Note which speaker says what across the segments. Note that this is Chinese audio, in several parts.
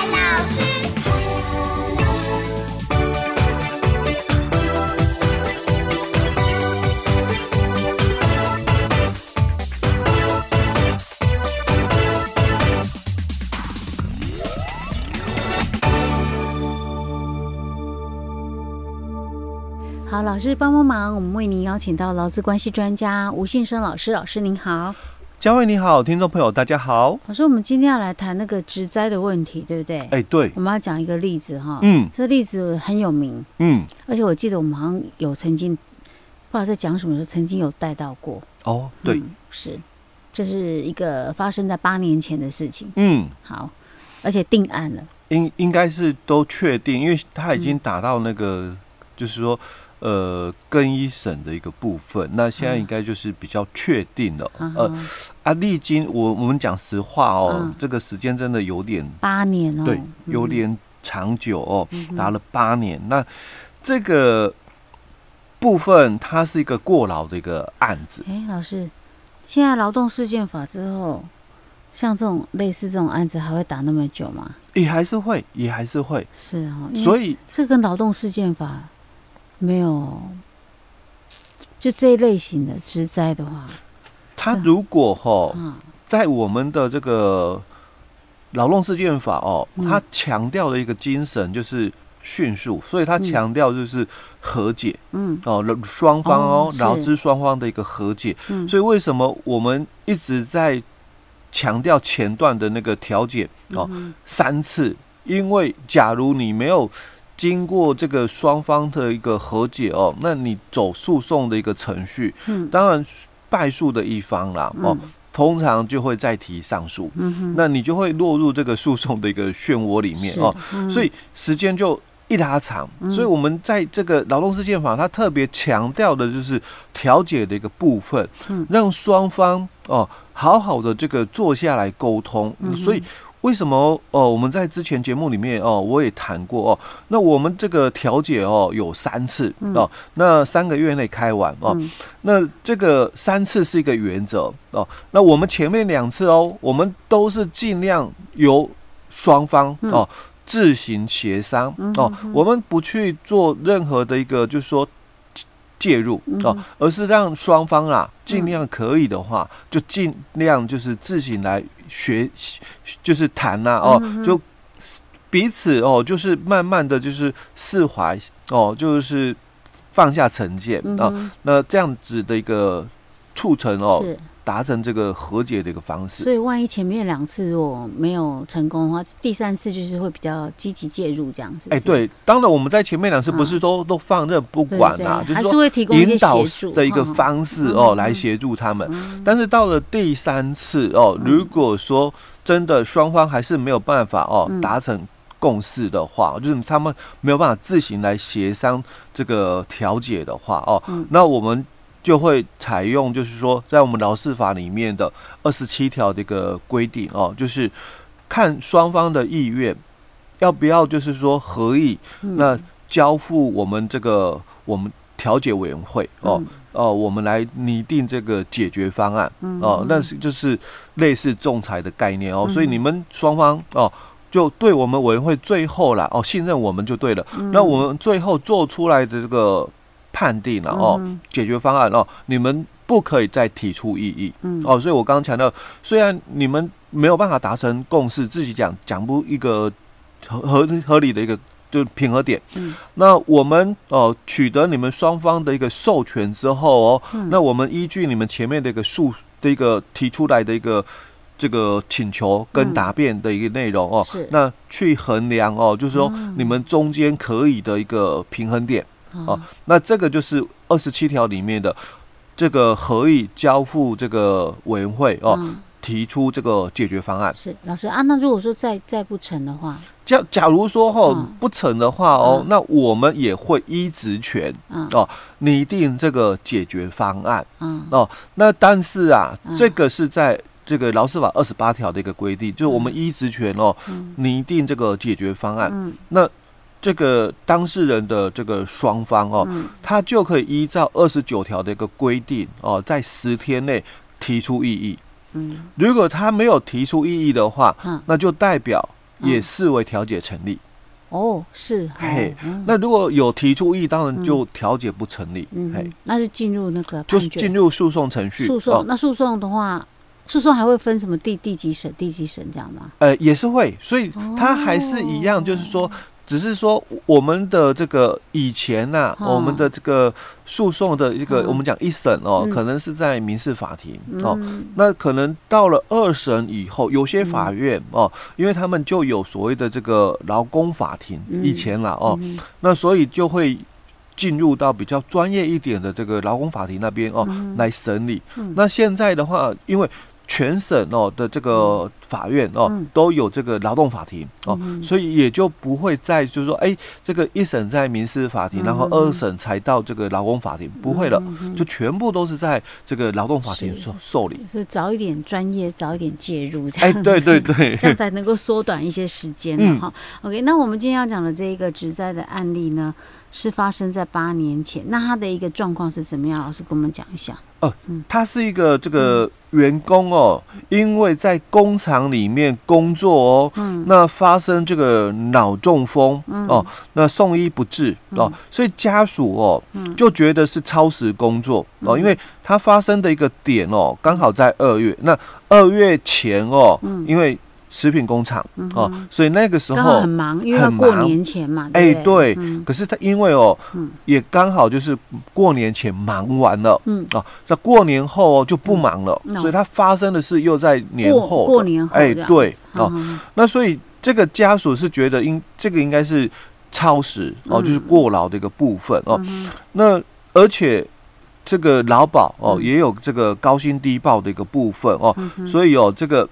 Speaker 1: 谢
Speaker 2: 好，老师帮帮忙，我们为您邀请到劳资关系专家吴信生老师。老师您好，
Speaker 3: 佳慧你好，听众朋友大家好。
Speaker 2: 老师，我们今天要来谈那个职灾的问题，对不对？
Speaker 3: 哎，对，
Speaker 2: 我们要讲一个例子哈。
Speaker 3: 嗯，
Speaker 2: 这个例子很有名。
Speaker 3: 嗯，
Speaker 2: 而且我记得我们好像有曾经不知道在讲什么时候，曾经有带到过。
Speaker 3: 哦，对，
Speaker 2: 嗯、是，这是一个发生在八年前的事情。
Speaker 3: 嗯，
Speaker 2: 好，而且定案了，
Speaker 3: 应应该是都确定，因为他已经打到那个，嗯、就是说。呃，更一审的一个部分，那现在应该就是比较确定了。嗯、呃，啊，历经我我们讲实话哦，嗯、这个时间真的有点
Speaker 2: 八年哦，
Speaker 3: 对，有点长久哦，打了八年。嗯、那这个部分它是一个过劳的一个案子。
Speaker 2: 哎，老师，现在劳动事件法之后，像这种类似这种案子还会打那么久吗？
Speaker 3: 也还是会，也还是会。
Speaker 2: 是哦，
Speaker 3: 所以
Speaker 2: 这跟劳动事件法。没有，就这一类型的职灾的话，
Speaker 3: 他如果哈，在我们的这个劳动事件法哦，它强调的一个精神就是迅速，所以他强调就是和解，嗯。哦，双方哦，劳资双方的一个和解，所以为什么我们一直在强调前段的那个调解哦三次？因为假如你没有。经过这个双方的一个和解哦，那你走诉讼的一个程序，嗯，当然败诉的一方啦，哦，通常就会再提上诉，嗯哼，那你就会落入这个诉讼的一个漩涡里面哦，所以时间就一拉长，所以我们在这个劳动事件法，它特别强调的就是调解的一个部分，嗯，让双方哦好好的这个坐下来沟通，所以。为什么哦？我们在之前节目里面哦，我也谈过哦。那我们这个调解哦，有三次哦。那三个月内开完哦。那这个三次是一个原则哦。那我们前面两次哦，我们都是尽量由双方哦自行协商哦。我们不去做任何的一个，就是说介入哦，而是让双方啊尽量可以的话，就尽量就是自行来。学习就是谈呐、啊、哦，就彼此哦，就是慢慢的就是释怀哦，就是放下成见啊、哦，那这样子的一个促成哦。达成这个和解的一个方式，
Speaker 2: 所以万一前面两次如果没有成功的话，第三次就是会比较积极介入这样子。
Speaker 3: 哎，对，当然我们在前面两次不是都都放任不管啊，就是说引导的一个方式哦，来协助他们。但是到了第三次哦，如果说真的双方还是没有办法哦达成共识的话，就是他们没有办法自行来协商这个调解的话哦，那我们。就会采用，就是说，在我们劳事法里面的二十七条的一个规定哦，就是看双方的意愿，要不要就是说合意，那交付我们这个我们调解委员会哦哦，我们来拟定这个解决方案哦，那是就是类似仲裁的概念哦，所以你们双方哦，就对我们委员会最后啦哦信任我们就对了，那我们最后做出来的这个。判定了哦，解决方案哦，你们不可以再提出异议，嗯。哦，所以我刚刚强调，虽然你们没有办法达成共识，自己讲讲不一个合合合理的一个就平衡点，嗯，那我们哦取得你们双方的一个授权之后哦，那我们依据你们前面的一个诉的一个提出来的一个这个请求跟答辩的一个内容哦，是。那去衡量哦，就是说你们中间可以的一个平衡点。哦，那这个就是二十七条里面的这个合意交付这个委员会哦。
Speaker 2: 嗯。
Speaker 3: 提出这个解决方案。
Speaker 2: 是老师啊，那如果说再再不成的话，
Speaker 3: 假假如说哈、不成的话哦，
Speaker 2: 嗯、
Speaker 3: 那我们也会依职权、
Speaker 2: 嗯、
Speaker 3: 哦拟定这个解决方案。
Speaker 2: 嗯。
Speaker 3: 哦。那但是啊，
Speaker 2: 嗯、
Speaker 3: 这个是在这个劳事法二十八条的一个规定，就是我们依职权哦拟、嗯、定这个解决方案。
Speaker 2: 嗯、
Speaker 3: 那这个当事人的这个双方哦，
Speaker 2: 嗯、
Speaker 3: 他就可以依照二十九条的一个规定哦，在十天内提出异议。
Speaker 2: 嗯，
Speaker 3: 如果他没有提出异议的话，
Speaker 2: 嗯，
Speaker 3: 那就代表也视为调解成立。
Speaker 2: 哦，是，
Speaker 3: 嘿，那如果有提出异议，当然就调解不成立。
Speaker 2: 嗯，嘿，那就进入那个
Speaker 3: 就是进入诉讼程序。
Speaker 2: 诉讼，那诉讼的话，诉讼还会分什么地地级审、地级审这样吗？
Speaker 3: 呃，也是会，所以它还是一样，就是说。只是说我们的这个以前呐、啊，哦、我们的这个诉讼的一个，我们讲一审哦，嗯、可能是在民事法庭、嗯、哦，那可能到了二审以后，有些法院、嗯、哦，因为他们就有所谓的这个劳工法庭，嗯、以前啦哦，嗯、那所以就会进入到比较专业一点的这个劳工法庭那边哦、嗯、来审理。嗯、那现在的话，因为全省哦的这个法院哦、嗯、都有这个劳动法庭哦，嗯、所以也就不会再就是说，哎，这个一审在民事法庭，嗯、然后二审才到这个劳工法庭，嗯、不会了，嗯、就全部都是在这个劳动法庭受受理。
Speaker 2: 是早一点专业，早一点介入，这样
Speaker 3: 哎，对对对，
Speaker 2: 这样才能够缩短一些时间哈。嗯、OK，那我们今天要讲的这一个职灾的案例呢，是发生在八年前，那他的一个状况是怎么样？老师跟我们讲一下。
Speaker 3: 哦，他是一个这个员工哦，因为在工厂里面工作哦，嗯，那发生这个脑中风哦，那送医不治哦，所以家属哦，就觉得是超时工作哦，因为他发生的一个点哦，刚好在二月，那二月前哦，因为。食品工厂哦，所以那个时候
Speaker 2: 很忙，因为过年前嘛。
Speaker 3: 哎，对。可是他因为哦，也刚好就是过年前忙完了，嗯哦，在过年后哦就不忙了，所以他发生的事又在年后。
Speaker 2: 过年后。
Speaker 3: 哎，对哦，那所以这个家属是觉得应这个应该是超时哦，就是过劳的一个部分哦。那而且这个劳保哦也有这个高薪低报的一个部分哦，所以哦这个。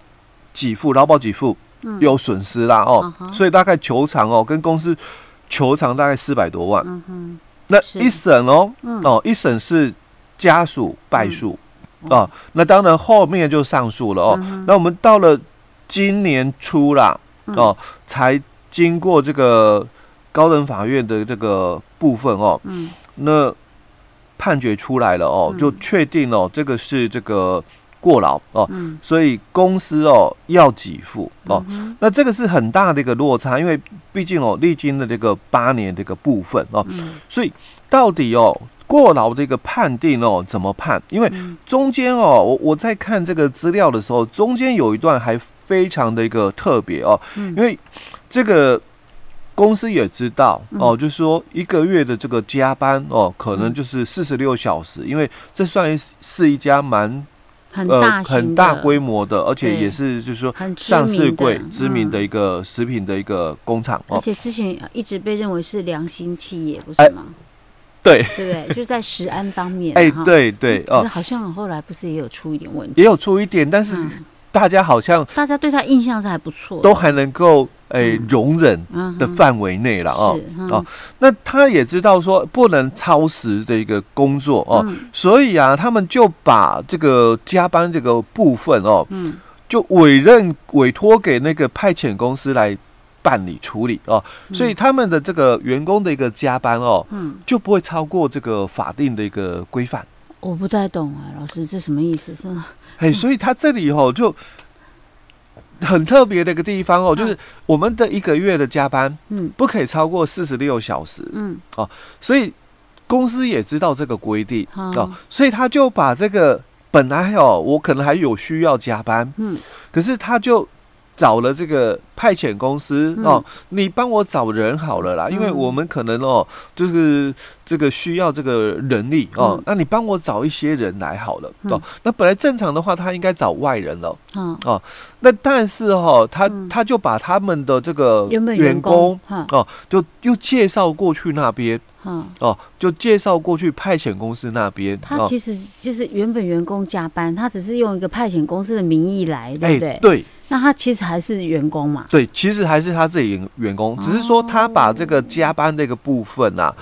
Speaker 3: 给付劳保给付有损失啦哦，所以大概求偿哦，跟公司求偿大概四百多万。那一审哦哦，一审是家属败诉。啊，那当然后面就上诉了哦。那我们到了今年初啦哦，才经过这个高等法院的这个部分哦，那判决出来了哦，就确定了这个是这个。过劳哦，嗯、所以公司哦要给付哦，嗯、那这个是很大的一个落差，因为毕竟哦历经了这个八年这个部分哦，嗯、所以到底哦过劳的一个判定哦怎么判？因为中间哦我我在看这个资料的时候，中间有一段还非常的一个特别哦，嗯、因为这个公司也知道哦，就是说一个月的这个加班哦，可能就是四十六小时，因为这算是一家蛮。
Speaker 2: 很大、呃、
Speaker 3: 很大规模的，而且也是就是说上市贵知名的一个食品的一个工厂，
Speaker 2: 嗯、而且之前一直被认为是良心企业，不是吗？欸、
Speaker 3: 对，
Speaker 2: 对不对？就在食安方面，
Speaker 3: 哎、欸，对对哦，
Speaker 2: 好像后来不是也有出一点问题，
Speaker 3: 也有出一点，但是。嗯大家好像
Speaker 2: 大家对他印象是还不错，
Speaker 3: 都还能够诶容忍的范围内了哦哦。那他也知道说不能超时的一个工作哦，所以啊，他们就把这个加班这个部分哦，嗯，就委任委托给那个派遣公司来办理处理哦。所以他们的这个员工的一个加班哦，嗯，就不会超过这个法定的一个规范。
Speaker 2: 我不太懂啊，老师，这什么意思？是吗？
Speaker 3: 哎，所以他这里哦就很特别的一个地方哦，就是我们的一个月的加班，嗯，不可以超过四十六小时，嗯，哦，所以公司也知道这个规定哦，所以他就把这个本来哦，我可能还有需要加班，嗯，可是他就。找了这个派遣公司哦，你帮我找人好了啦，因为我们可能哦，就是这个需要这个人力哦，那你帮我找一些人来好了哦。那本来正常的话，他应该找外人了，哦，那但是哈，他他就把他们的这个员工哦，就又介绍过去那边
Speaker 2: 嗯，
Speaker 3: 哦，就介绍过去派遣公司那边。
Speaker 2: 他其实就是原本员工加班，他只是用一个派遣公司的名义来，对不对？
Speaker 3: 欸、对。
Speaker 2: 那他其实还是员工嘛？
Speaker 3: 对，其实还是他自己员工，只是说他把这个加班这个部分啊，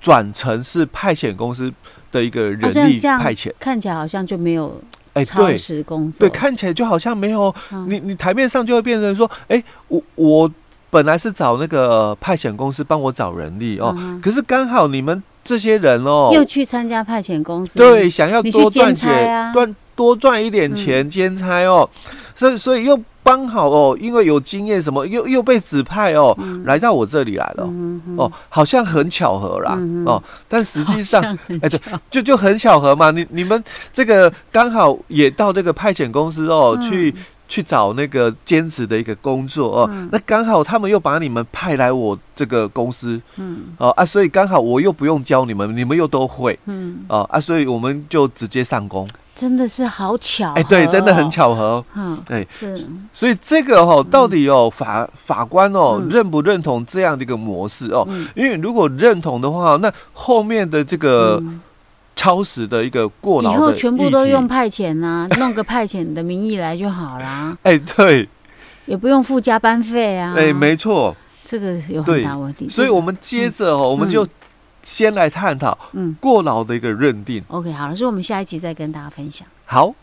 Speaker 3: 转成是派遣公司的一个人力派遣，
Speaker 2: 看起来好像就没有哎，超时工作，
Speaker 3: 对，看起来就好像没有。你你台面上就会变成说，哎，我我本来是找那个派遣公司帮我找人力哦，可是刚好你们这些人哦，
Speaker 2: 又去参加派遣公司，
Speaker 3: 对，想要多赚钱，赚多赚一点钱兼差哦。所以，所以又刚好哦，因为有经验，什么又又被指派哦，嗯、来到我这里来了、嗯、哦，好像很巧合啦、嗯、哦，但实际上，哎，对，就就很巧合嘛。你你们这个刚好也到这个派遣公司哦，嗯、去去找那个兼职的一个工作哦，嗯、那刚好他们又把你们派来我这个公司，嗯，哦啊，所以刚好我又不用教你们，你们又都会，嗯，哦啊，所以我们就直接上工。
Speaker 2: 真的是好巧，哎，
Speaker 3: 对，真的很巧合，嗯，对，是，所以这个哦，到底哦，法法官哦，认不认同这样的一个模式哦？因为如果认同的话，那后面的这个超时的一个过劳，以后
Speaker 2: 全部都用派遣啊，弄个派遣的名义来就好啦。
Speaker 3: 哎，对，
Speaker 2: 也不用付加班费啊。
Speaker 3: 哎，没错，
Speaker 2: 这个有很大问题。
Speaker 3: 所以我们接着哦，我们就。先来探讨，嗯，过劳的一个认定。
Speaker 2: OK，好，了，所以，我们下一集再跟大家分享。
Speaker 3: 好。